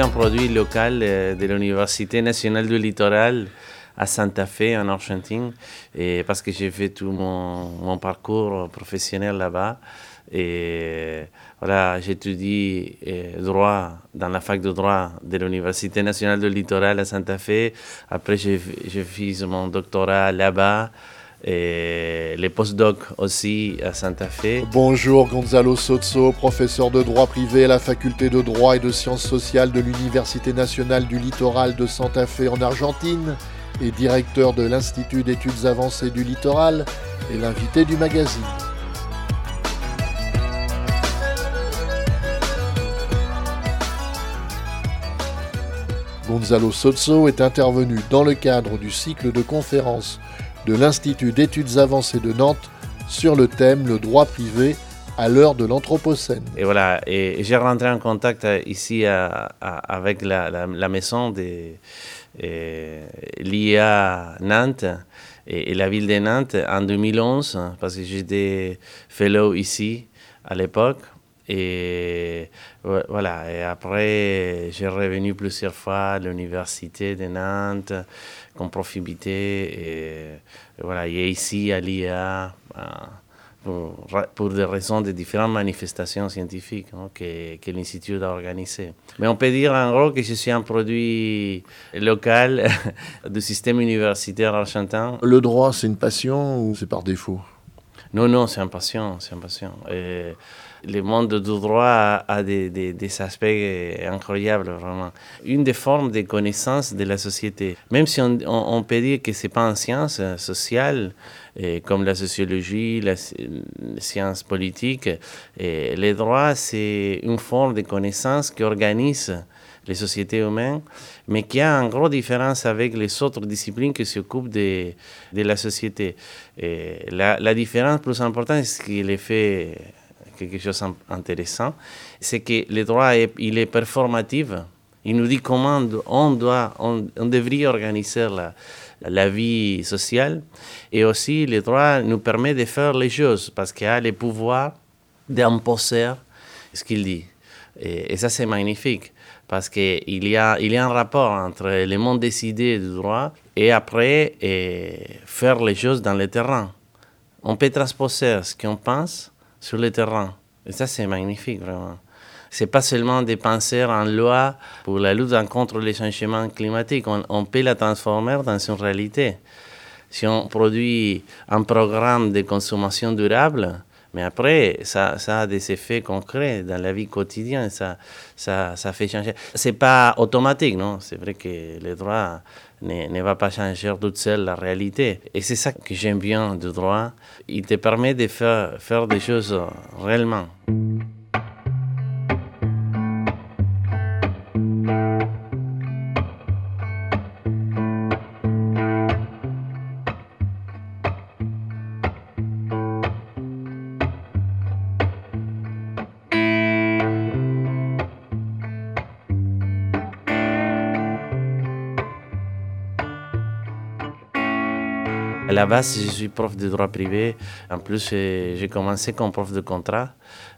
un produit local euh, de l'Université nationale du littoral à Santa Fe en Argentine. Et parce que j'ai fait tout mon, mon parcours professionnel là-bas. Et voilà j'étudie euh, droit dans la fac de droit de l'Université nationale du littoral à Santa Fe. Après j'ai fait mon doctorat là-bas et les postdocs aussi à Santa Fe. Bonjour Gonzalo Sozzo, professeur de droit privé à la faculté de droit et de sciences sociales de l'Université nationale du littoral de Santa Fe en Argentine et directeur de l'Institut d'études avancées du littoral et l'invité du magazine. Gonzalo Sozzo est intervenu dans le cadre du cycle de conférences de l'Institut d'études avancées de Nantes sur le thème le droit privé à l'heure de l'Anthropocène. Et voilà, et j'ai rentré en contact euh, ici avec la, maison de l'IA Nantes et, la ville de Nantes en 2011, parce que j'étais fellow ici à l'époque. Et voilà, et après, j'ai revenu plusieurs fois à l'université de Nantes comme profité. Et, voilà, et ici à l'IA, euh, pour, des raisons de différentes manifestations scientifiques hein, que, que l'Institut a organisées. Mais on peut dire en gros que je suis un produit local du système universitaire argentin. Le droit, c'est une passion ou c'est par défaut? Non, non, c'est une passion, c'est une passion. Et, le monde du droit a, des, des, aspects incroyables, vraiment. Une des formes de connaissance de la société. Même si on, on, peut dire que ce n'est pas une science sociale, comme la sociologie, la, les sciences politiques, et les droits, c'est une forme de connaissance qui organise les sociétés humaines, mais qui a une grosse différence avec les autres disciplines qui s'occupent de, de la société. La, la différence plus importante, c'est qu'il est fait quelque chose d'intéressant, c'est que le droit, est, il est performatif. Il nous dit comment on, doit, on, devrait organiser la, la, vie sociale. Et aussi, le droit nous permet de faire les choses parce qu'il a le pouvoir d'imposer ce qu'il dit. Et, ça, c'est magnifique parce qu'il y, a, y a un rapport entre le monde décidé du droit et après faire les choses dans le terrain. On peut transposer ce qu'on pense sur le terrain. Et ça, c'est magnifique, vraiment. C'est pas seulement des pensées en loi pour la lutte contre les changements climatiques. On, peut la transformer dans une réalité. Si on produit un programme de consommation durable, mais après, ça, a des effets concrets dans la vie quotidienne, ça, ça, ça fait changer. C'est pas automatique, non? C'est vrai que le droit ne, ne, va pas changer toute seule la réalité. Et c'est ça que j'aime bien du droit. Il te permet de faire, faire des choses réellement. À la base, je suis prof de droit privé. En plus, j'ai commencé comme prof de contrat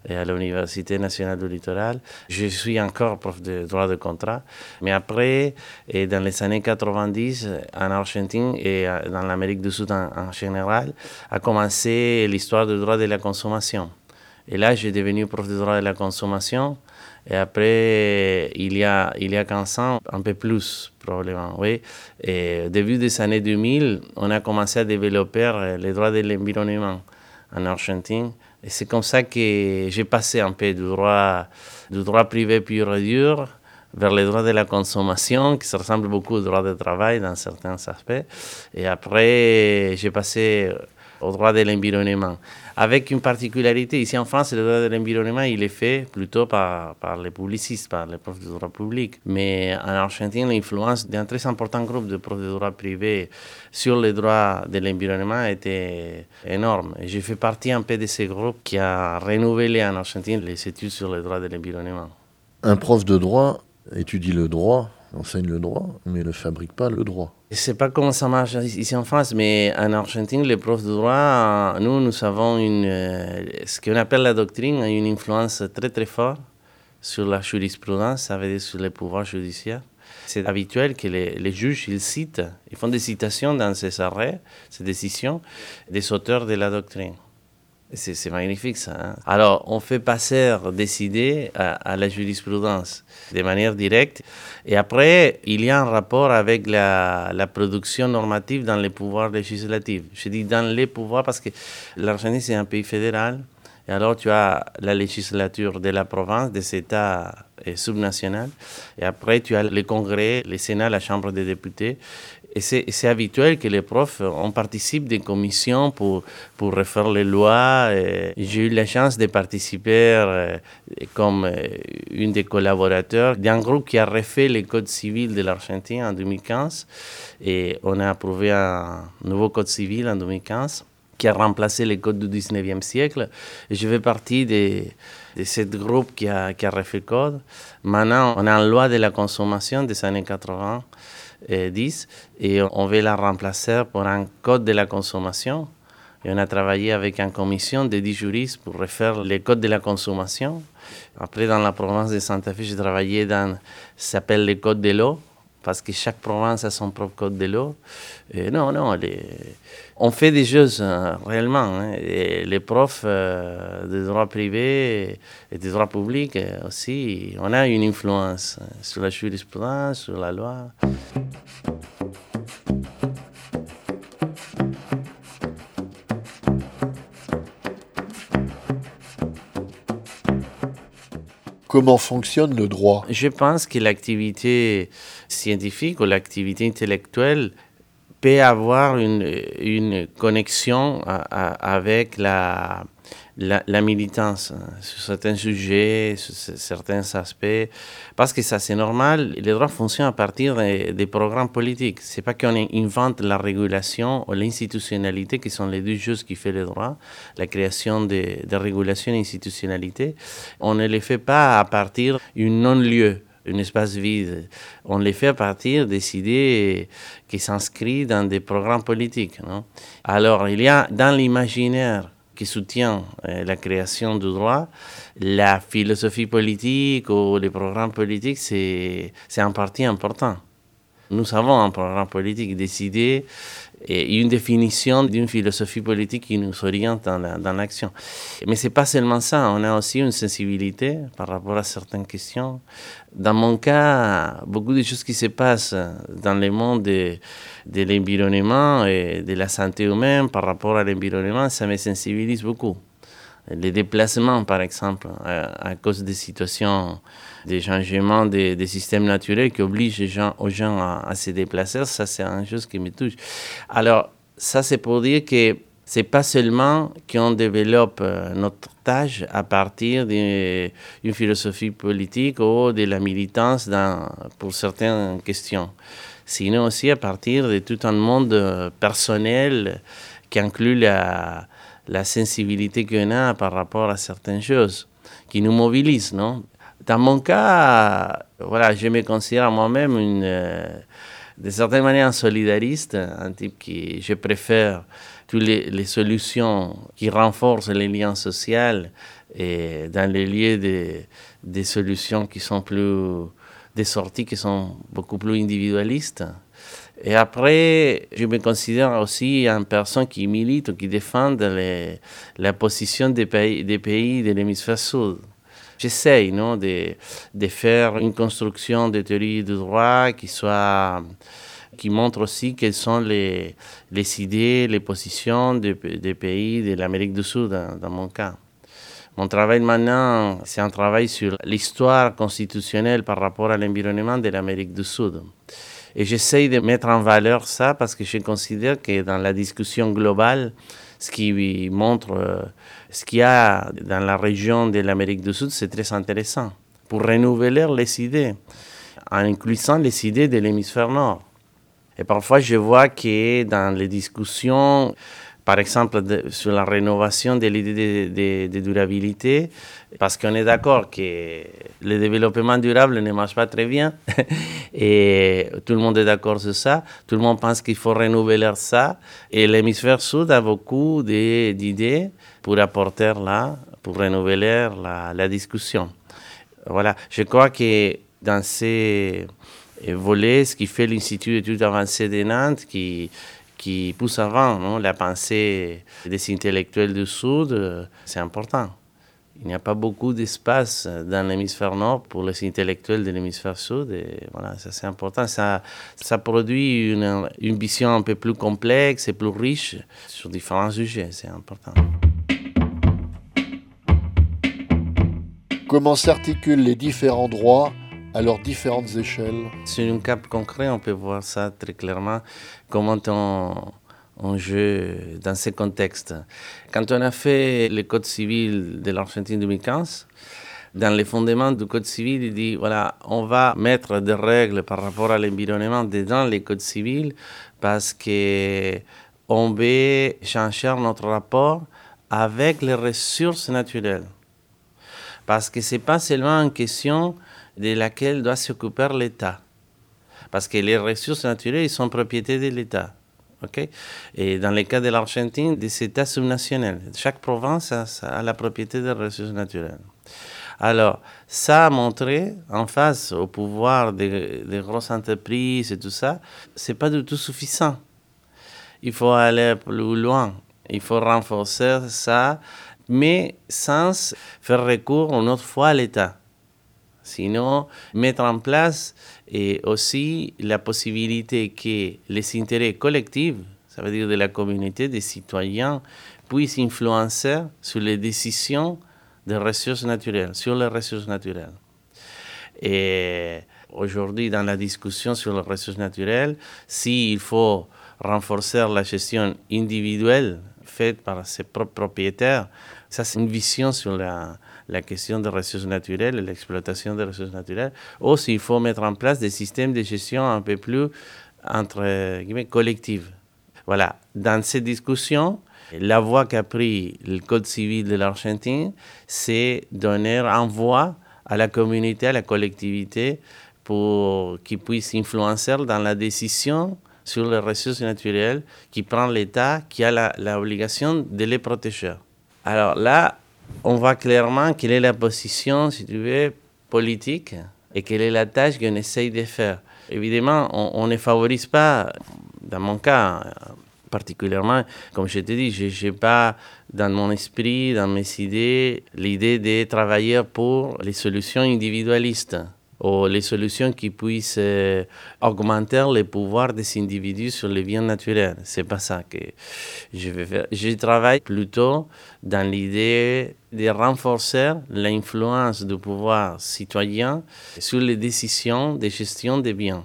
à l'Université nationale du littoral. Je suis encore prof de droit de contrat. Mais après, dans les années 90, en Argentine et dans l'Amérique du Sud en, général, a commencé l'histoire du droit de la consommation. Et là, j'ai devenu prof de droit de la consommation. Et après, il y a, il y a 15 ans, un peu plus probablement, oui. Et au début des années 2000, on a commencé à développer euh, les droits de l'environnement en Argentine. Et c'est comme ça que j'ai passé un peu du droit, du droit privé pur et dur vers les droits de la consommation, qui se ressemble beaucoup au droit du travail dans certains aspects. Et après, j'ai passé au droit de l'environnement. Avec une particularité, ici en France, le droit de l'environnement, il est fait plutôt par, par les publicistes, par les profs de droit public. Mais en Argentine, l'influence d'un très important groupe de profs de droit privé sur les droits de l'environnement était énorme. Et j'ai fait partie un peu de ce groupe qui a renouvelé en Argentine les études sur les droits de l'environnement. Un prof de droit étudie le droit enseigne le droit, mais ne fabrique pas le droit. Je ne sais pas comment ça marche ici en France, mais en Argentine, les profs de droit, nous, nous avons une, euh, ce qu'on appelle la doctrine, une influence très très forte sur la jurisprudence, ça veut dire sur les pouvoirs judiciaires. C'est habituel que les, les, juges, ils citent, ils font des citations dans ces arrêts, ces décisions, des auteurs de la doctrine. C'est magnifique ça. Hein. Alors, on fait passer des idées à, la jurisprudence de manière directe. Et après, il y a un rapport avec la, la production normative dans les pouvoirs législatifs. Je dis dans les pouvoirs parce que l'Argentine, c'est un pays fédéral. Et alors, tu as la législature de la province, des États subnationaux. Et après, tu as le Congrès, le Sénat, la Chambre des députés. Et c'est habituel que les profs on participe des commissions pour, pour refaire les lois. J'ai eu la chance de participer euh, comme euh, une des collaborateurs d'un groupe qui a refait le code civil de l'Argentine en 2015. Et on a approuvé un nouveau code civil en 2015 qui a remplacé le code du 19e siècle. Et je fais partie de, de ce groupe qui a, qui a refait le code. Maintenant, on a une loi de la consommation des années 80 10 et on veut la remplacer pour un code de la consommation. Et on a travaillé avec une commission de 10 juristes pour refaire le code de la consommation. Après, dans la province de Santa Fe, j'ai travaillé dans ce s'appelle le code de l'eau, parce que chaque province a son propre code de l'eau. non, non, on fait des choses euh, réellement. Hein. les profs euh, de droit privé et de droit public euh, aussi, on a une influence sur la jurisprudence, sur la loi. Comment fonctionne le droit? Je pense que l'activité scientifique ou l'activité intellectuelle peut avoir une, une connexion avec la, la, militance hein, sur certains sujets, sur certains aspects, parce que ça c'est normal, les droits fonctionnent à partir des, programmes politiques. C'est pas qu'on invente la régulation ou l'institutionnalité, qui sont les deux choses qui font les droits, la création de, de régulation et institutionnalité. On ne les fait pas à partir d'un non-lieu un espace vide. On les fait partir des idées qui s'inscrivent dans des programmes politiques. Alors, il y a dans l'imaginaire qui soutient euh, la création du droit, la philosophie politique ou les programmes politiques, c'est un parti important. Nous avons un programme politique décidé et une définition d'une philosophie politique qui nous oriente dans l'action. Mais ce n'est pas seulement ça, on a aussi une sensibilité par rapport à certaines questions. Dans mon cas, beaucoup de choses qui se passent dans le monde de, de l'environnement et de la santé humaine par rapport à l'environnement, ça me sensibilise beaucoup. Les déplacements, par exemple, à, cause des situations, des changements des, systèmes naturels qui obligent aux gens à, se déplacer, ça c'est une chose qui me touche. Alors, ça c'est pour dire que c'est pas seulement qu'on développe euh, notre tâche à partir d'une philosophie politique ou de la militance dans, pour certaines questions, sinon aussi à partir de tout un monde euh, personnel qui inclut la, la sensibilité qu'on a par rapport à certaines choses qui nous mobilisent, non? Dans mon cas, voilà, je me considère moi-même une, euh, de certaine manière un solidariste, un type qui, je préfère toutes les, les solutions qui renforcent les liens sociaux et dans les lieux des, des solutions qui sont plus, des sorties qui sont beaucoup plus individualistes. Et après, je me considère aussi une personne qui milite ou qui défend la position des pays, des pays de l'hémisphère sud. J'essaye non, de, de, faire une construction de théorie du droit qui soit qui montre aussi quelles sont les, les idées, les positions des, des pays de l'Amérique du Sud, dans, dans mon cas. Mon travail maintenant, c'est un travail sur l'histoire constitutionnelle par rapport à l'environnement de l'Amérique du Sud. Et j'essaye de mettre en valeur ça parce que je considère que dans la discussion globale, ce qui montre euh, ce qu'il y a dans la région de l'Amérique du Sud, c'est très intéressant pour renouveler les idées, en incluant les idées de l'hémisphère nord. Et parfois, je vois que dans les discussions, par exemple, sur la rénovation de l'idée de, durabilité, parce qu'on est d'accord que le développement durable ne marche pas très bien, et tout le monde est d'accord sur ça, tout le monde pense qu'il faut renouveler ça, et l'hémisphère sud a beaucoup d'idées pour apporter là, pour renouveler la, discussion. Voilà, je crois que dans ces volets, ce qui fait l'Institut d'études avancées de Nantes, qui, qui pousse avant non, la pensée des intellectuels du Sud, c'est important. Il n'y a pas beaucoup d'espace dans l'hémisphère nord pour les intellectuels de l'hémisphère sud. Et voilà, ça c'est important. Ça, ça produit une, une vision un peu plus complexe et plus riche sur différents sujets. C'est important. Comment s'articulent les différents droits à leurs différentes échelles Sur un cas concret, on peut voir ça très clairement, comment on, on joue dans ces contextes. Quand on a fait le Code civil de l'Argentine 2015, dans les fondements du Code civil, il dit voilà, on va mettre des règles par rapport à l'environnement dans les codes civils parce que on veut changer notre rapport avec les ressources naturelles. Parce que ce n'est pas seulement une question de laquelle doit s'occuper l'État. Parce que les ressources naturelles sont propriété de l'État. Et dans le cas de l'Argentine, des États subnationaux. Chaque province a, la propriété des ressources naturelles. Alors, ça a montré, en face au pouvoir des, des grosses entreprises et tout ça, c'est pas du tout suffisant. Il faut aller plus loin. Il faut renforcer ça mais sans faire recours une autre fois à l'État. Sinon, mettre en place et aussi la possibilité que les intérêts collectifs, ça veut dire de la communauté, des citoyens, puissent influencer sur les décisions des ressources naturelles, sur les ressources naturelles. Et aujourd'hui, dans la discussion sur les ressources naturelles, s'il faut renforcer la gestion individuelle faite par ses propres propriétaires, ça, c'est une vision sur la, la question des ressources naturelles l'exploitation des ressources naturelles. Ou s'il faut mettre en place des systèmes de gestion un peu plus entre guillemets, collectifs. Voilà. Dans ces discussions, la voie qu'a pris le Code civil de l'Argentine, c'est donner un voix à la communauté, à la collectivité, pour qu'ils puissent influencer dans la décision sur les ressources naturelles qui prend l'État, qui a l'obligation de les protéger. Alors là, on voit clairement quelle est la position, si tu veux, politique et quelle est la tâche qu'on essaye de faire. Évidemment, on, ne favorise pas, dans mon cas particulièrement, comme je te dis, je n'ai pas dans mon esprit, dans mes idées, l'idée de travailler pour les solutions individualistes ou les solutions qui puissent euh, augmenter le pouvoir des individus sur les biens naturels. C'est pas ça que je vais faire. Je travaille plutôt dans l'idée de renforcer l'influence du pouvoir citoyen sur les décisions de gestion des biens.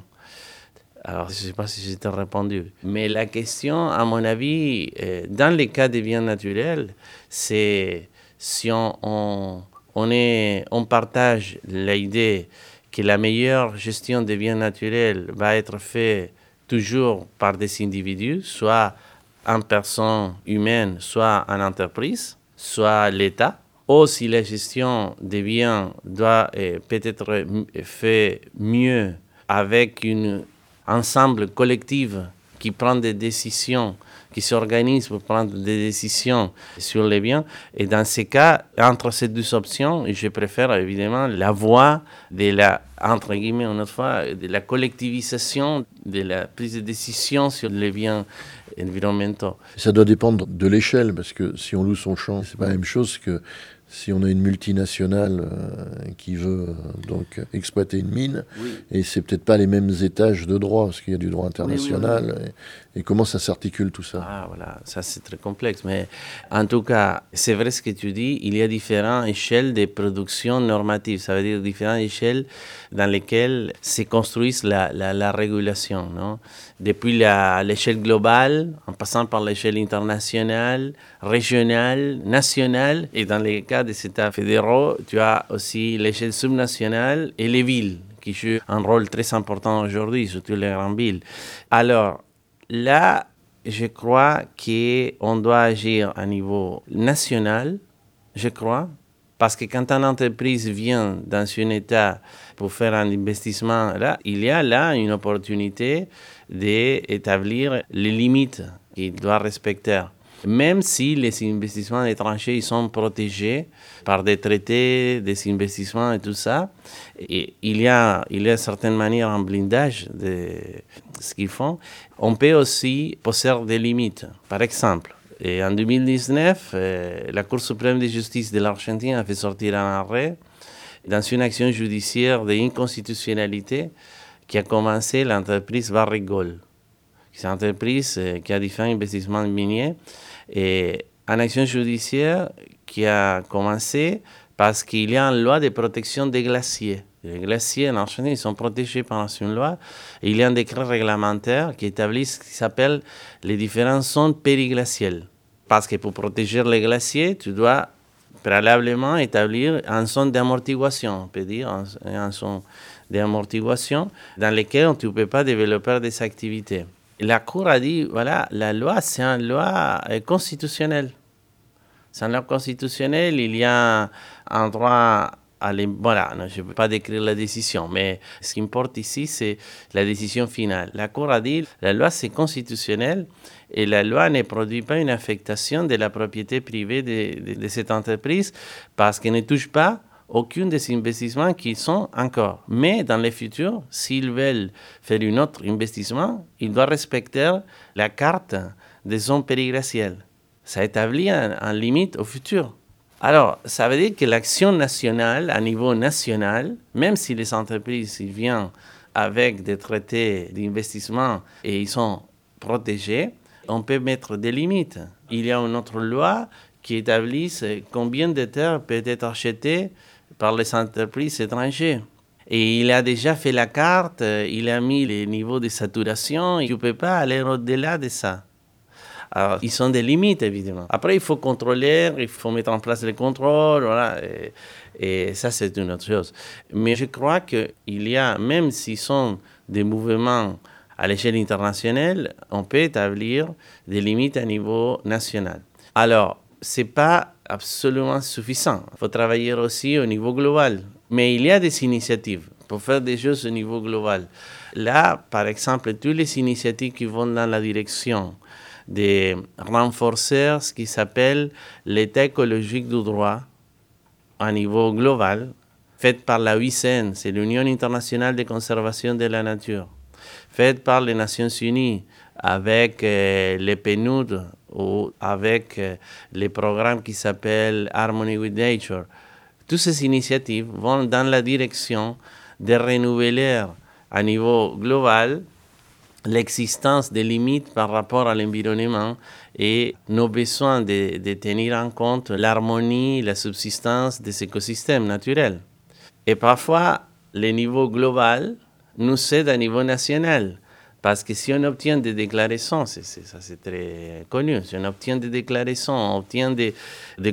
Alors, je ne sais pas si j'ai répondu. Mais la question, à mon avis, euh, dans les cas des biens naturels, c'est si on, on partage l'idée que la meilleure gestion des biens naturels va être faite toujours par des individus, soit en personne humaine, soit en entreprise, soit l'État, ou si la gestion des biens doit peut-être faite mieux avec un ensemble collectif qui prend des décisions qui s'organisent pour prendre des décisions sur les biens. Et dans ces cas, entre ces deux options, je préfère évidemment la voie de la, entre guillemets, une autre fois, de la collectivisation de la prise de décision sur les biens environnementaux. Ça doit dépendre de l'échelle, parce que si on loue son champ, c'est pas la même chose que si on a une multinationale euh, qui veut euh, donc exploiter une mine, et c'est peut-être pas les mêmes étages de droit, parce qu'il y a du droit international, et, comment ça s'articule tout ça? Ah voilà, ça c'est très complexe, mais en tout cas, c'est vrai ce que tu dis, il y a différentes échelles de production normative, ça veut dire différentes échelles dans lesquelles se construit la, la, la régulation, non? Depuis l'échelle globale, en passant par l'échelle internationale, régionale, nationale, et dans les cas des États fédéraux, tu as aussi l'échelle subnationale et les villes, qui jouent un rôle très important aujourd'hui, surtout les grandes villes. Alors, là, je crois qu'on doit agir à niveau national, je crois, parce que quand une entreprise vient dans un État pour faire un investissement, là, il y a là une opportunité d'établir les limites qu'il doit respecter. Même si les investissements étrangers ils sont protégés par des traités, des investissements et tout ça. Il y a, il y a certaines manières un blindage de ce qu'ils font. On peut aussi poser des limites. Par exemple, en 2019, euh, la Cour suprême de justice de l'Argentine a fait sortir un arrêt dans une action judiciaire d'inconstitutionnalité qui a commencé l'entreprise Barrigol. Une entreprise euh, qui a différents investissements miniers et une action judiciaire qui a commencé parce qu'il y a une loi de protection des glaciers. Les glaciers en Argentine sont protégés par une loi. Il y a un décret réglementaire qui établit ce qui s'appelle les différentes zones périglaciales. Parce que pour protéger les glaciers, tu dois préalablement établir une zone d'amortiguation, on peut dire, une zone d'amortiguation dans laquelle tu ne peux pas développer des activités. La Cour a dit, voilà, la loi, c'est une loi euh, constitutionnelle. C'est une loi constitutionnelle, il y a un droit à voilà, je ne peux pas décrire la décision, mais ce qui importe ici, c'est la décision finale. La Cour a dit, la loi, c'est constitutionnel et la loi ne produit pas une affectation de la propriété privée de cette entreprise parce qu'elle ne touche pas aucun des investissements qui sont encore. Mais dans le futur, s'ils veulent faire un autre investissement, ils doivent respecter la carte des zones périglaciales. Ça établit un, limite au futur. Alors, ça veut dire que l'action nationale, à niveau national, même si les entreprises viennent avec des traités d'investissement et ils sont protégés, on peut mettre des limites. Il y a une autre loi qui établit combien de terres peut être achetées par les entreprises étrangères. Et il a déjà fait la carte, euh, il a mis les niveaux de saturation, et tu ne peux pas aller au-delà de ça. Alors, ils sont des limites, évidemment. Après, il faut contrôler, il faut mettre en place les contrôles, voilà, et, ça, c'est une autre chose. Mais je crois qu'il y a, même s'ils sont des mouvements à l'échelle internationale, on peut établir des limites à niveau national. Alors, ce n'est pas absolument suffisant. Il faut travailler aussi au niveau global. Mais il y a des initiatives pour faire des choses au niveau global. Là, par exemple, toutes les initiatives qui vont dans la direction de renforcer ce qui s'appelle l'état écologique du droit à niveau global, faites par la UICN, c'est l'Union internationale de conservation de la nature, faite par les Nations unies avec euh, les PNUD ou avec euh, les programmes qui s'appellent Harmony with Nature. Toutes ces initiatives vont dans la direction de renouveler à niveau global l'existence des limites par rapport à l'environnement et nos besoins de, tenir en compte l'harmonie, la subsistance des écosystèmes naturels. Et parfois, le niveau global nous aide à niveau national. Parce que si on obtient des déclarations, ça c'est très connu, si on obtient des déclarations, on obtient des,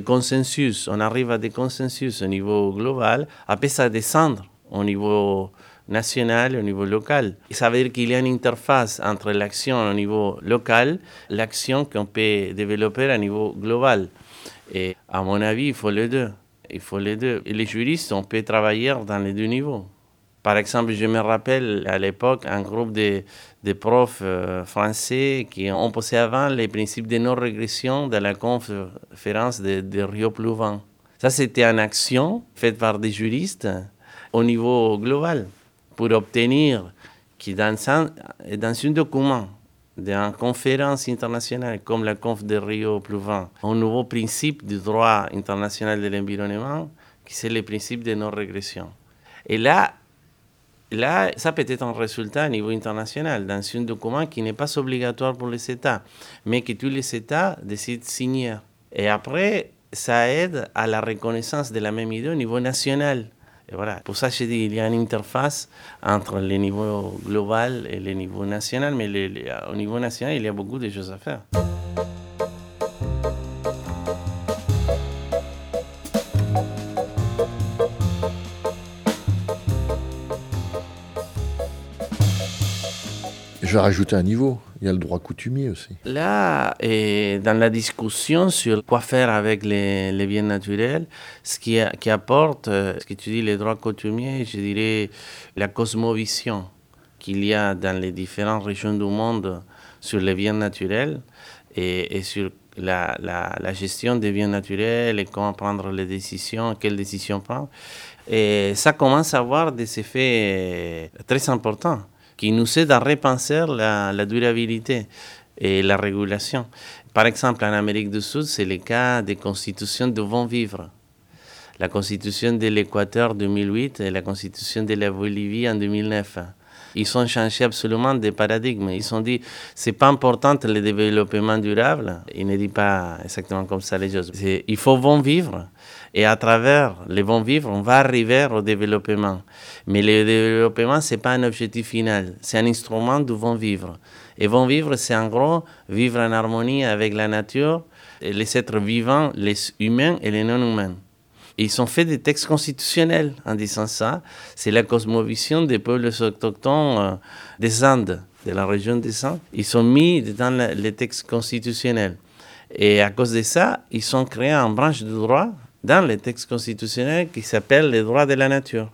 consensus, on arrive à des consensus au niveau global, après ça descendre au niveau national au niveau local. Et ça veut dire qu'il y a une interface entre l'action au niveau local, l'action qu'on peut développer à niveau global. Et à mon avis, il faut les deux. Il faut les deux. Et les juristes, on peut travailler dans les deux niveaux. Par exemple, je me rappelle à l'époque un groupe de, de profs euh, français qui ont posé avant les principes de non-régression de la conférence de, Rio Plouvin. Ça, c'était une action faite par des juristes au niveau global pour obtenir que dans un, dans un document d'une conférence internationale comme la conf de Rio Plouvin, un nouveau principe du droit international de l'environnement, qui c'est le principe de non-régression. Et là, Là, ça peut être un résultat à niveau international dans un document qui n'est pas obligatoire pour les États, mais que tous les États décident de signer. Et après, ça aide à la reconnaissance de la même idée au niveau national. Et voilà. Pour ça, je dis qu'il y a une interface entre le niveau global et le niveau national, mais au niveau national, il y a beaucoup de choses à faire. Vais rajouter un niveau. Il y a le droit coutumier aussi. Là, dans la discussion sur quoi faire avec les, biens naturels, ce qui, apporte, euh, ce que tu dis, les droits coutumiers, je dirais la cosmovision qu'il y a dans les différentes régions du monde sur les biens naturels et, sur la, la, gestion des biens naturels et comment prendre les décisions, quelles décisions prendre. Et ça commence à avoir des effets très importants qui nous aident à repenser la, durabilité et la régulation. Par exemple, en Amérique du Sud, c'est le cas des constitutions de vont vivre. La constitution de l'Équateur 2008 et la constitution de la Bolivie en 2009. Ils ont changé absolument de paradigme. Ils ont dit c'est pas important le développement durable. Ils ne disent pas exactement comme ça les choses. Il faut vivre. Et à travers les bons vivre, on va arriver au développement. Mais le développement, ce n'est pas un objectif final, c'est un instrument du bon vivre. Et bon vivre, c'est en gros vivre en harmonie avec la nature, les êtres vivants, les humains et les non-humains. Ils ont fait des textes constitutionnels en disant ça. C'est la cosmovision des peuples autochtones euh, des Andes, de la région des Andes. Ils sont mis dans les textes constitutionnels. Et à cause de ça, ils ont créé une branche de droit dans les textes constitutionnels qui s'appelle les droits de la nature.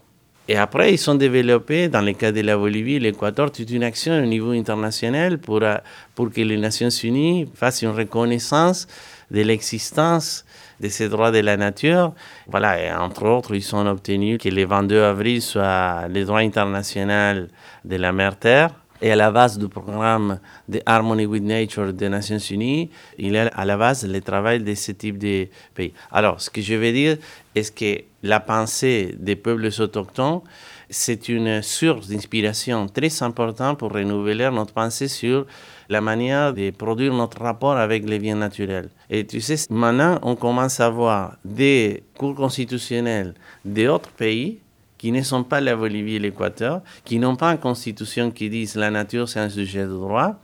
Et après, ils ont développé, dans le cas de la Bolivie et l'Équateur, toute une action au niveau international pour, euh, pour que les Nations Unies fassent une reconnaissance de l'existence de ces droits de la nature. Voilà, et entre autres, ils ont obtenu que le 22 avril soit le droit international de la mer-terre. Et à la base du programme de Harmony with Nature des Nations Unies, il est à la base le travail de ce type de pays. Alors, ce que je veux dire est que la pensée des peuples autochtones, c'est une source d'inspiration très importante pour renouveler notre pensée sur la manière de produire notre rapport avec les biens naturels? Et tu sais, maintenant, on commence à voir des cours constitutionnels d'autres pays qui ne sont pas la Bolivie et l'Équateur, qui n'ont pas une constitution qui dise la nature c'est un sujet de droit,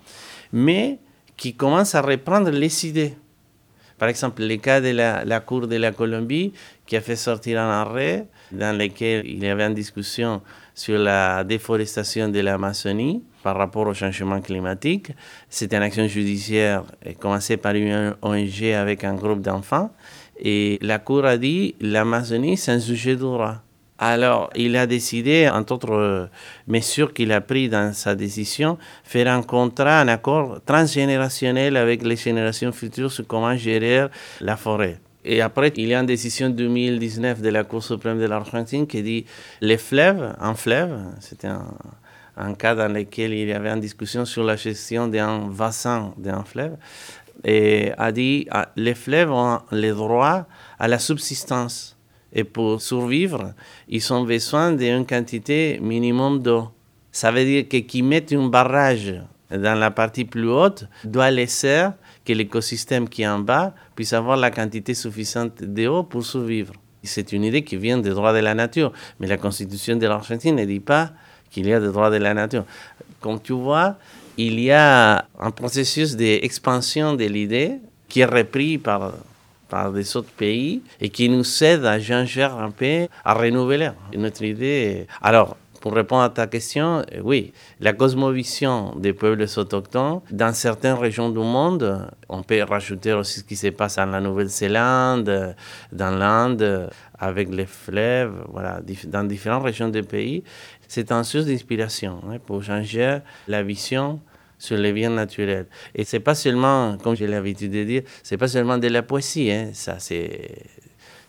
mais qui commencent à reprendre les idées. Par exemple, le cas de la, la Cour de la Colombie, qui a fait sortir un arrêt dans lequel il y avait une discussion sur la déforestation de l'Amazonie par rapport au changement climatique. C'était une action judiciaire commencée par une ONG avec un groupe d'enfants. Et la Cour a dit l'Amazonie, c'est un sujet de droit. Alors, il a décidé, entre autres mesures qu'il a prises dans sa décision, faire un contrat, un accord transgénérationnel avec les générations futures sur comment gérer la forêt. Et après, il y a une décision 2019 de la Cour suprême de l'Argentine qui dit les fleuves, un fleuve, c'était un, un, cas dans lequel il y avait une discussion sur la gestion d'un bassin d'un fleuve, et a dit ah, les fleuves ont le droit à la subsistance. Et pour survivre, ils ont besoin d'une quantité minimum d'eau. Ça veut dire que qui met un barrage dans la partie plus haute doit laisser que l'écosystème qui est en bas puisse avoir la quantité suffisante d'eau pour survivre. C'est une idée qui vient des droits de la nature, mais la constitution de l'Argentine ne dit pas qu'il y a des droits de la nature. Comme tu vois, il y a un processus d'expansion de l'idée qui est repris par par des autres pays et qui nous aide à changer un peu, à renouveler notre idée. Alors, pour répondre à ta question, euh, oui, la cosmovision des peuples autochtones, dans certaines régions du monde, on peut rajouter aussi ce qui se passe en la Nouvelle-Zélande, dans l'Inde, avec les fleuves, voilà, dans différentes régions du pays, c'est un source d'inspiration hein, pour changer la vision sur les biens naturels. Et c'est pas seulement, comme j'ai l'habitude de dire, c'est pas seulement de la poésie, hein. ça c'est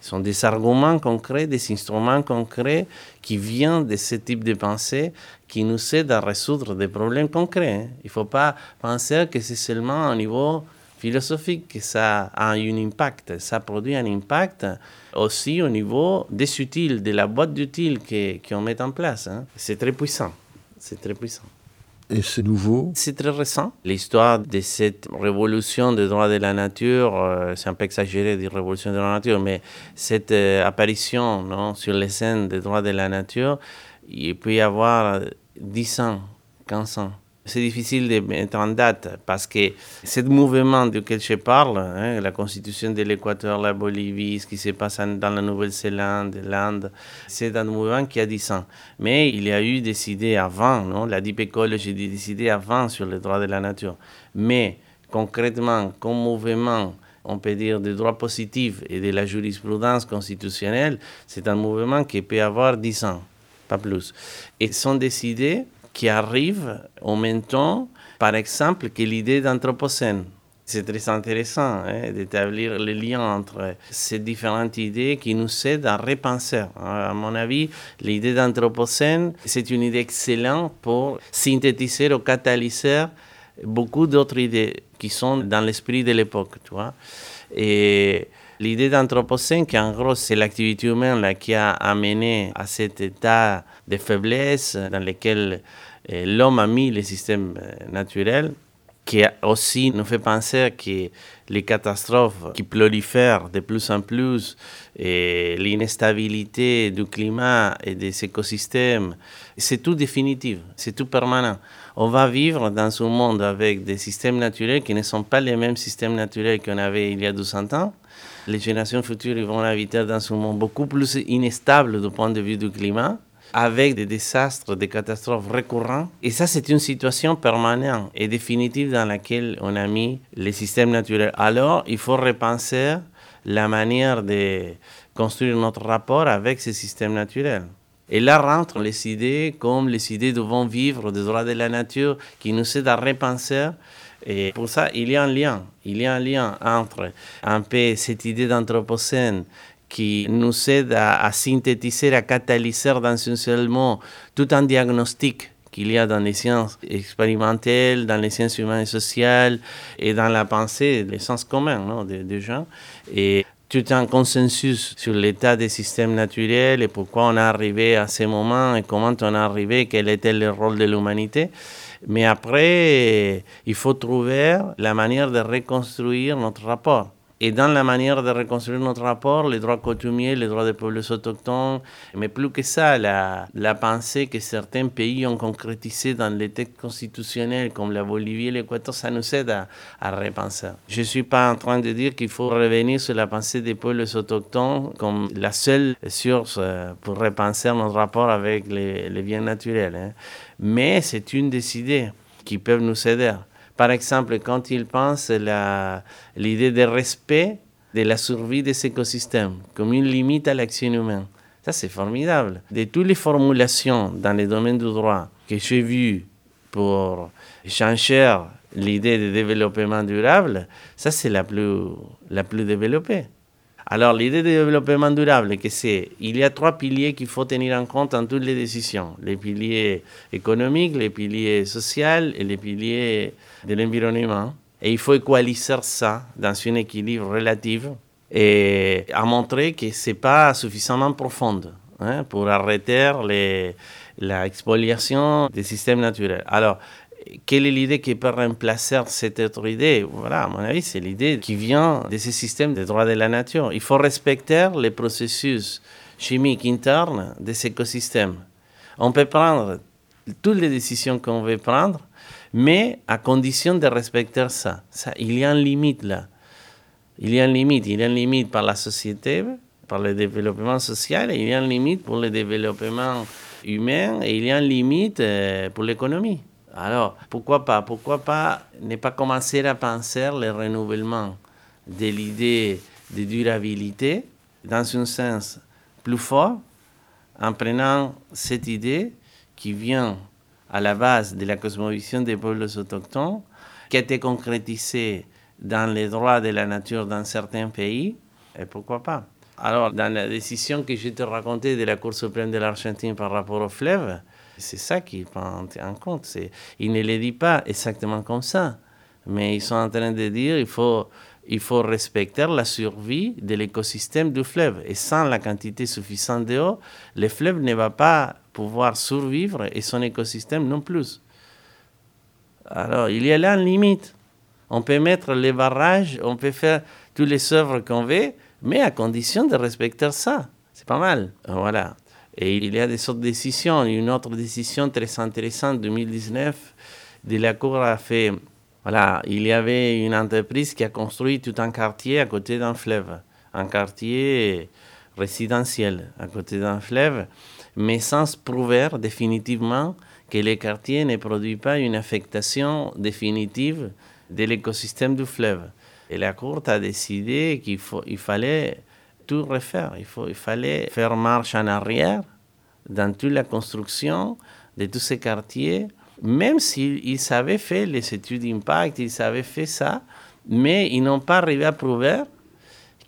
ce sont des arguments concrets, des instruments concrets qui viennent de ce type de pensée qui nous aident à résoudre des problèmes concrets. Hein. Il ne faut pas penser que c'est seulement au niveau philosophique que ça a un impact. Ça produit un impact aussi au niveau des utiles, de la boîte d'utiles qu'on met en place. Hein. C'est très puissant. C'est très puissant. Et c'est nouveau C'est très récent. L'histoire de cette révolution des droits de la nature, euh, c'est un peu exagéré de dire révolution de la nature, mais cette euh, apparition non, sur les scènes des droits de la nature, il peut y avoir 10 ans, 15 ans. C'est difficile de mettre en date parce que ce mouvement duquel je parle, hein, la constitution de l'Équateur, la Bolivie, ce qui se passe dans la Nouvelle-Zélande, l'Inde, c'est un mouvement qui a 10 ans. Mais il y a eu des idées avant, non la Deep Ecology, des idées avant sur les droits de la nature. Mais concrètement, comme mouvement, on peut dire, de droit positif et de la jurisprudence constitutionnelle, c'est un mouvement qui peut avoir 10 ans, pas plus. Et sont décidés qui arrive en même temps, par exemple, que l'idée d'Anthropocène. C'est très intéressant hein, d'établir le lien entre ces différentes idées qui nous aident à repenser. À mon avis, l'idée d'anthropocène, c'est une idée excellente pour synthétiser ou catalyser beaucoup d'autres idées qui sont dans l'esprit de l'époque. Et l'idée d'anthropocène, qui en gros, c'est l'activité humaine là, qui a amené à cet état de faiblesse dans lequel euh, l'homme a mis les systèmes euh, naturels, qui aussi nous fait penser que les catastrophes qui prolifèrent de plus en plus et l'instabilité du climat et des écosystèmes, c'est tout définitif, c'est tout permanent. On va vivre dans un monde avec des systèmes naturels qui ne sont pas les mêmes systèmes naturels qu'on avait il y a 200 ans. Les générations futures vont habiter dans un monde beaucoup plus instable du point de vue du climat avec des désastres, des catastrophes récurrents. Et ça, c'est une situation permanente et définitive dans laquelle on a mis les systèmes naturels. Alors, il faut repenser la manière de construire notre rapport avec ces systèmes naturels. Et là rentrent les idées comme les idées de bon vivre, des droits de la nature, qui nous aident à repenser. Et pour ça, il y a un lien. Il y a un lien entre un peu cette idée d'anthropocène qui nous aide à, synthétiser, à catalyser dans un seul mot tout un diagnostic qu'il y a dans les sciences expérimentales, dans les sciences humaines et sociales et dans la pensée, les sens communs des, gens. Et tout un consensus sur l'état des systèmes naturels et pourquoi on est arrivé à ce moment et comment on est arrivé, quel était le rôle de l'humanité. Mais après, il faut trouver la manière de reconstruire notre rapport et dans la manière de reconstruire notre rapport, les droits coutumiers, les droits des peuples autochtones, mais plus que ça, la, la pensée que certains pays ont concrétisée dans les textes constitutionnels, comme la Bolivie et l'Équateur, ça nous aide à, à repenser. Je ne suis pas en train de dire qu'il faut revenir sur la pensée des peuples autochtones comme la seule source euh, pour repenser notre rapport avec les, les biens naturels. Hein. Mais c'est une des idées qui peuvent nous aider. Par exemple, quand il pense l'idée de respect de la survie des écosystèmes comme une limite à l'action humaine. Ça, c'est formidable. De toutes les formulations dans les domaines du droit que j'ai vues pour changer l'idée de développement durable, ça, c'est la plus, la plus développée. Alors, l'idée de développement durable, que c'est, il y a trois piliers qu'il faut tenir en compte dans toutes les décisions. Les piliers économiques, les piliers sociaux et les piliers de l'environnement. Et il faut équaliser ça dans un équilibre relatif et à montrer que ce n'est pas suffisamment profond hein, pour arrêter l'expoliation des systèmes naturels. Alors, quelle est l'idée qui peut remplacer cette autre idée? Voilà, à mon avis, c'est l'idée qui vient de ces systèmes de droits de la nature. Il faut respecter les processus chimiques internes des écosystèmes. On peut prendre toutes les décisions qu'on veut prendre, mais à condition de respecter ça. Il y a une limite là. Il y a une limite. Il y a une limite par la société, par le développement social, il y a une limite pour le développement humain, et il y a une limite euh, pour l'économie. Alors, pourquoi pas Pourquoi pas ne pas commencer à penser le renouvellement de l'idée de durabilité dans un sens plus fort en prenant cette idée qui vient à la base de la cosmovision des peuples autochtones, qui a été concrétisée dans les droits de la nature dans certains pays, et pourquoi pas. Alors, dans la décision que je te racontais de la Cour suprême de l'Argentine par rapport au fleuve, c'est ça qu'ils prennent en compte. Ils ne le disent pas exactement comme ça, mais ils sont en train de dire qu'il faut, il faut respecter la survie de l'écosystème du fleuve. Et sans la quantité suffisante d'eau, le fleuve ne va pas pouvoir survivre et son écosystème non plus. Alors, il y a là une limite. On peut mettre les barrages, on peut faire toutes les œuvres qu'on veut, mais à condition de respecter ça. C'est pas mal. Voilà. Et il y a des autres décisions. Une autre décision très intéressante, 2019, de la Cour a fait. Voilà, il y avait une entreprise qui a construit tout un quartier à côté d'un fleuve, un quartier résidentiel à côté d'un fleuve, mais sans prouver définitivement que le quartier ne produit pas une affectation définitive de l'écosystème du fleuve. Et la Cour a décidé qu'il il fallait tout refaire. Il, faut, il fallait faire marche en arrière dans toute la construction de tous ces quartiers, même s'ils avaient fait les études d'impact, ils avaient fait ça, mais ils n'ont pas arrivé à prouver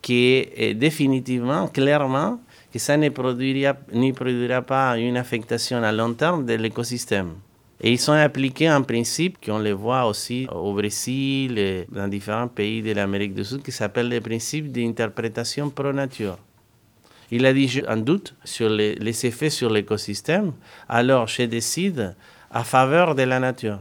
que définitivement, clairement, que ça ne produira, ne produira pas une affectation à long terme de l'écosystème. Et ils sont appliqués un principe qu'on les voit aussi au Brésil et dans différents pays de l'Amérique du Sud qui s'appelle le principe d'interprétation pro-nature. Il a dit, j'ai un doute sur les, les effets sur l'écosystème, alors je décide à faveur de la nature.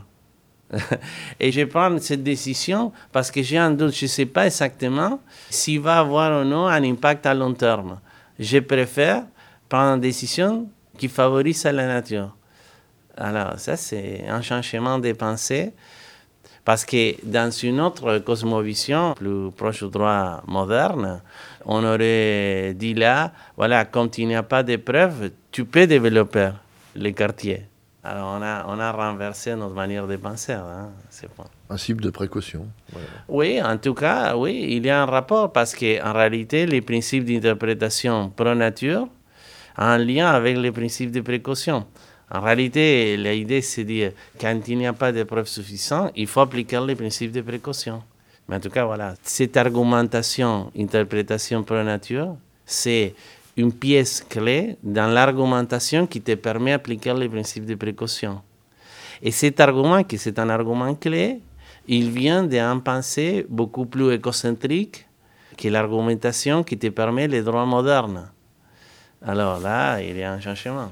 et je prends cette décision parce que j'ai un doute, je ne sais pas exactement s'il va avoir ou non un impact à long terme. Je préfère prendre une décision qui favorise la nature. Alors, ça, c'est un changement de pensée. Parce que dans une autre cosmovision, plus proche du droit moderne, on aurait dit là, voilà, comme il n'y a pas de preuves, tu peux développer les quartiers. Alors on a, on a renversé notre manière de penser. Hein, Principe de précaution. Oui, en tout cas, oui, il y a un rapport parce qu'en réalité, les principes d'interprétation pro-nature ont un lien avec les principes de précaution. En réalité, l'idée, c'est de dire, quand il n'y a pas de preuves suffisantes, il faut appliquer les principes de précaution. Mais en tout cas, voilà, cette argumentation, interprétation pro nature, c'est une pièce clé dans l'argumentation qui te permet d'appliquer les principes de précaution. Et cet argument, qui c'est un argument clé, il vient d'un pensée beaucoup plus écocentrique que l'argumentation qui te permet les droits modernes. Alors là, il y a un changement.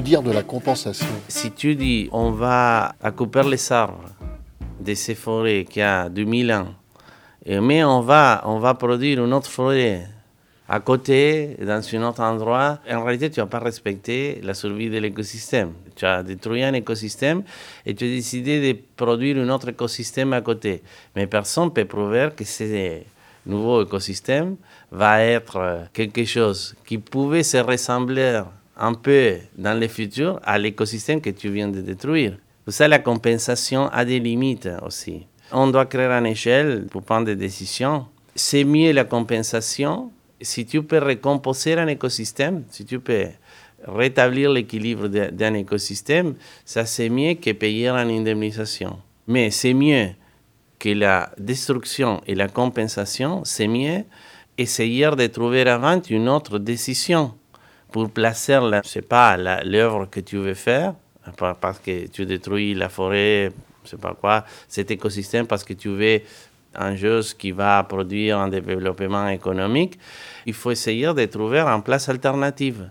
Dire de la compensation Si tu dis on va couper les arbres de ces forêts qui a 2000 ans, mais on va, on va produire une autre forêt à côté, dans un autre endroit, en réalité, tu n'as pas respecté la survie de l'écosystème. Tu as détruit un écosystème et tu as décidé de produire un autre écosystème à côté. Mais personne ne peut prouver que ce nouveau écosystème va être quelque chose qui pouvait se ressembler un peu dans le futur à l'écosystème que tu viens de détruire. Pour ça, la compensation a des limites aussi. On doit créer une échelle pour prendre des décisions. C'est mieux la compensation si tu peux recomposer un écosystème, si tu peux rétablir l'équilibre d'un écosystème, ça c'est mieux que payer une indemnisation. Mais c'est mieux que la destruction et la compensation, c'est mieux essayer de trouver avant une autre décision pour placer, la, je pas, l'œuvre que tu veux faire, parce que tu détruis la forêt, je sais pas quoi, cet écosystème parce que tu veux un jeu qui va produire un développement économique, il faut essayer de trouver une place alternative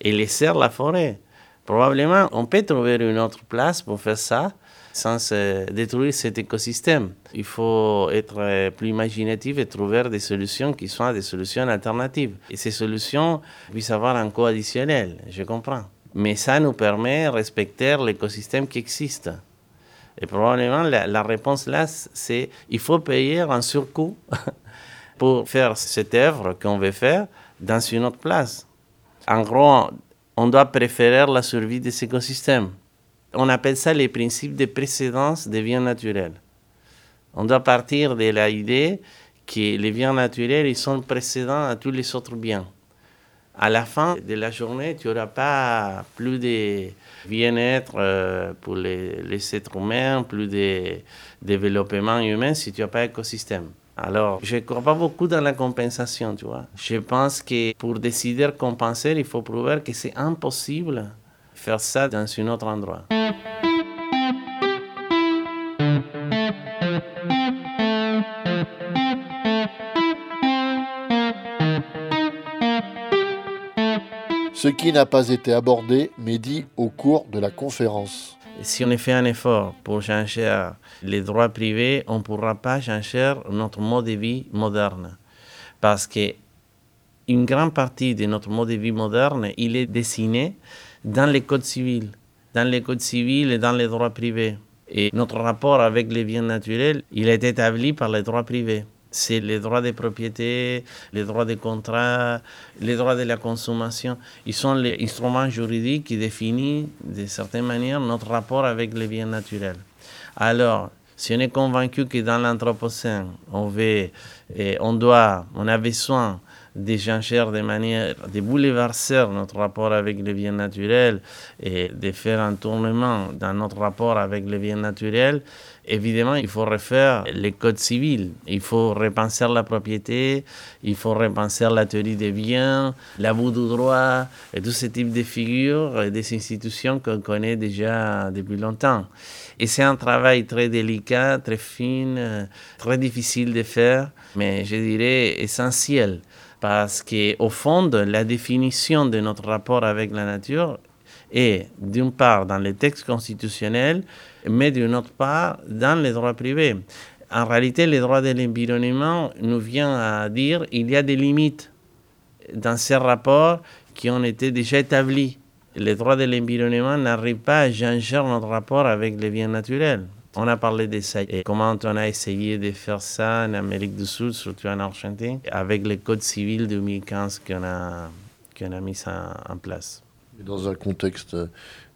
et laisser la forêt. Probablement, on peut trouver une autre place pour faire ça, sans détruire cet écosystème. Il faut être plus imaginatif et trouver des solutions qui soient des solutions alternatives. Et ces solutions puissent avoir un coût additionnel, je comprends. Mais ça nous permet de respecter l'écosystème qui existe. Et probablement la, réponse là, c'est il faut payer un surcoût pour faire cette œuvre qu'on veut faire dans une autre place. En gros, on doit préférer la survie des écosystèmes. On appelle ça les principes de précédence des biens naturels. On doit partir de l'idée que les biens naturels ils sont précédents à tous les autres biens. À la fin de la journée, tu n'auras pas plus de bien-être euh, pour les, les, êtres humains, plus de développement humain si tu n'as pas d'écosystème. Alors, je ne crois pas beaucoup dans la compensation, tu vois. Je pense que pour décider compenser, il faut prouver que c'est impossible faire ça dans un autre endroit. Ce qui n'a pas été abordé, mais dit au cours de la conférence. Si on fait un effort pour changer les droits privés, on ne pourra pas changer notre mode de vie moderne. Parce que une grande partie de notre mode de vie moderne, il est dessiné dans les codes civils, dans les codes civils et dans les droits privés. Et notre rapport avec les biens naturels, il est établi par les droits privés. c'est les droits des propriétés, les droits des contrats, les droits de la consommation. Ils sont les instruments juridiques qui définissent de certaine manière notre rapport avec les biens naturels. Alors, si on est convaincu que dans l'Anthropocène, on veut, on doit, on a besoin d'échanger de manière de bouleverser notre rapport avec les biens naturels et de faire un tournement dans notre rapport avec les biens naturels, évidemment, il faut refaire les codes civils. Il faut repenser la propriété, il faut repenser la théorie des biens, l'abus du droit, et tous ces types de figures et des institutions qu'on connaît déjà depuis longtemps. Et c'est un travail très délicat, très fin, très difficile de faire, mais je dirais essentiel parce qu'au fond, la définition de notre rapport avec la nature est d'une part dans les textes constitutionnels, mais d'une autre part dans les droits privés. En réalité, les droits de l'environnement nous vient à dire qu'il y a des limites dans ces rapports qui ont été déjà établis. Les droits de l'environnement n'arrivent pas à changer notre rapport avec les biens naturels. On a parlé de ça et comment on a essayé de faire ça en Amérique du Sud, surtout en Argentine, avec le Code civil 2015 qu'on a, qu'on a mis en, place. dans un contexte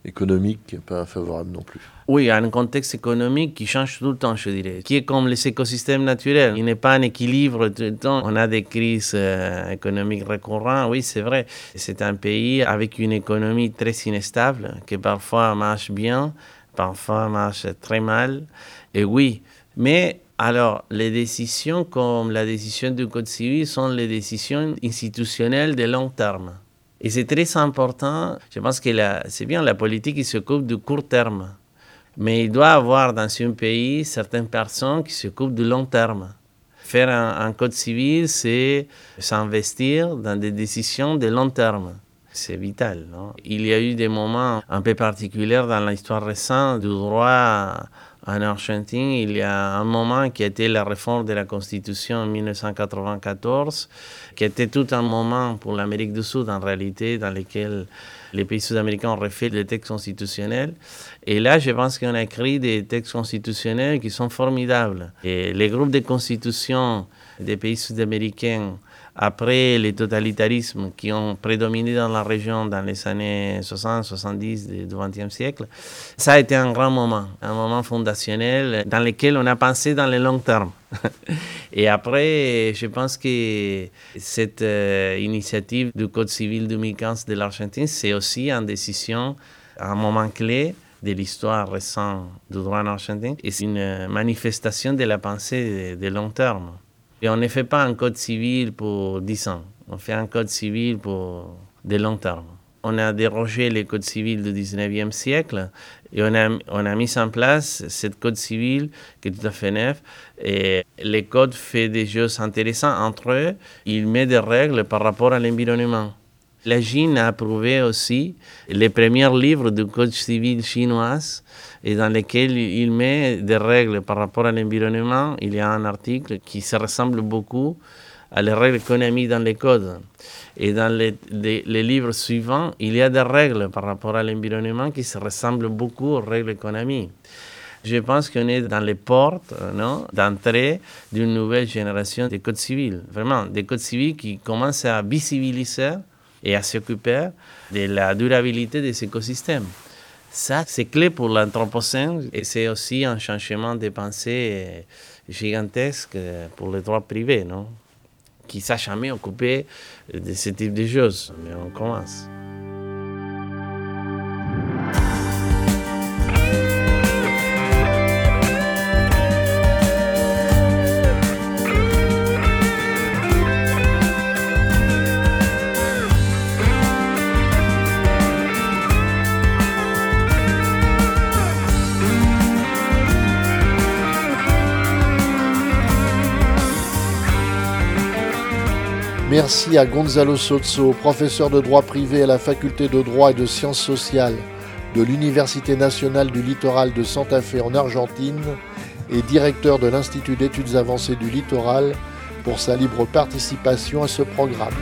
économique pas favorable non plus. Oui, un contexte économique qui change tout le temps, je dirais, qui est comme les écosystèmes naturels. Il n'est pas en équilibre tout le temps. On a des crises euh, économiques récurrentes, oui, c'est vrai. C'est un pays avec une économie très instable, qui parfois marche bien, parfois marche très mal. Et oui, mais alors les décisions comme la décision du Code civil sont les décisions institutionnelles de long terme. Et c'est très important, je pense que c'est bien la politique qui s'occupe du court terme. Mais il doit y avoir dans un pays certaines personnes qui s'occupent du long terme. Faire un, un code civil, c'est s'investir dans des décisions de long terme c'est vital. Non Il y a eu des moments un peu particuliers dans l'histoire récente du droit en Argentine. Il y a un moment qui été la réforme de la Constitution en 1994, qui était tout un moment pour l'Amérique du Sud en réalité, dans lequel les pays sud-américains ont refait les textes constitutionnels. Et là, je pense qu'on a écrit des textes constitutionnels qui sont formidables. Et les groupes de constitution des pays sud-américains après les totalitarismes qui ont prédominé dans la région dans les années 60-70 du XXe siècle, ça a été un grand moment, un moment fondationnel dans lequel on a pensé dans le long terme. Et après, je pense que cette euh, initiative du Code civil 2015 de l'Argentine, c'est aussi une décision, un moment clé de l'histoire récente du droit en Argentine. Et c'est une manifestation de la pensée de long terme. Et on ne fait pas un code civil pour 10 ans. On fait un code civil pour de long terme. On a dérogé les codes civils du 19e siècle et on a, mis en place ce code civil qui est tout à fait neuf. Et les codes fait des choses intéressantes entre eux. Il met des règles par rapport à l'environnement. La Chine a approuvé aussi les premiers livres du code civil chinois et dans lesquels il met des règles par rapport à l'environnement. Il y a un article qui se ressemble beaucoup à les règles qu'on a mis dans les codes. Et dans les, livres suivants, il y a des règles par rapport à l'environnement qui se ressemblent beaucoup aux règles qu'on a mis. Je pense qu'on est dans les portes d'entrée d'une nouvelle génération de codes civils. Vraiment, des codes civils qui commencent à visibiliser et à s'occuper de la durabilité des écosystèmes. Ça, c'est clé pour l'Anthropocène et c'est aussi un changement de pensée gigantesque pour les droits privés, non? Qui ne s'est jamais occupé de ce type de choses. Mais on commence. Merci à Gonzalo Sozzo, professeur de droit privé à la faculté de droit et de sciences sociales de l'Université nationale du littoral de Santa Fe en Argentine et directeur de l'Institut d'études avancées du littoral pour sa libre participation à ce programme.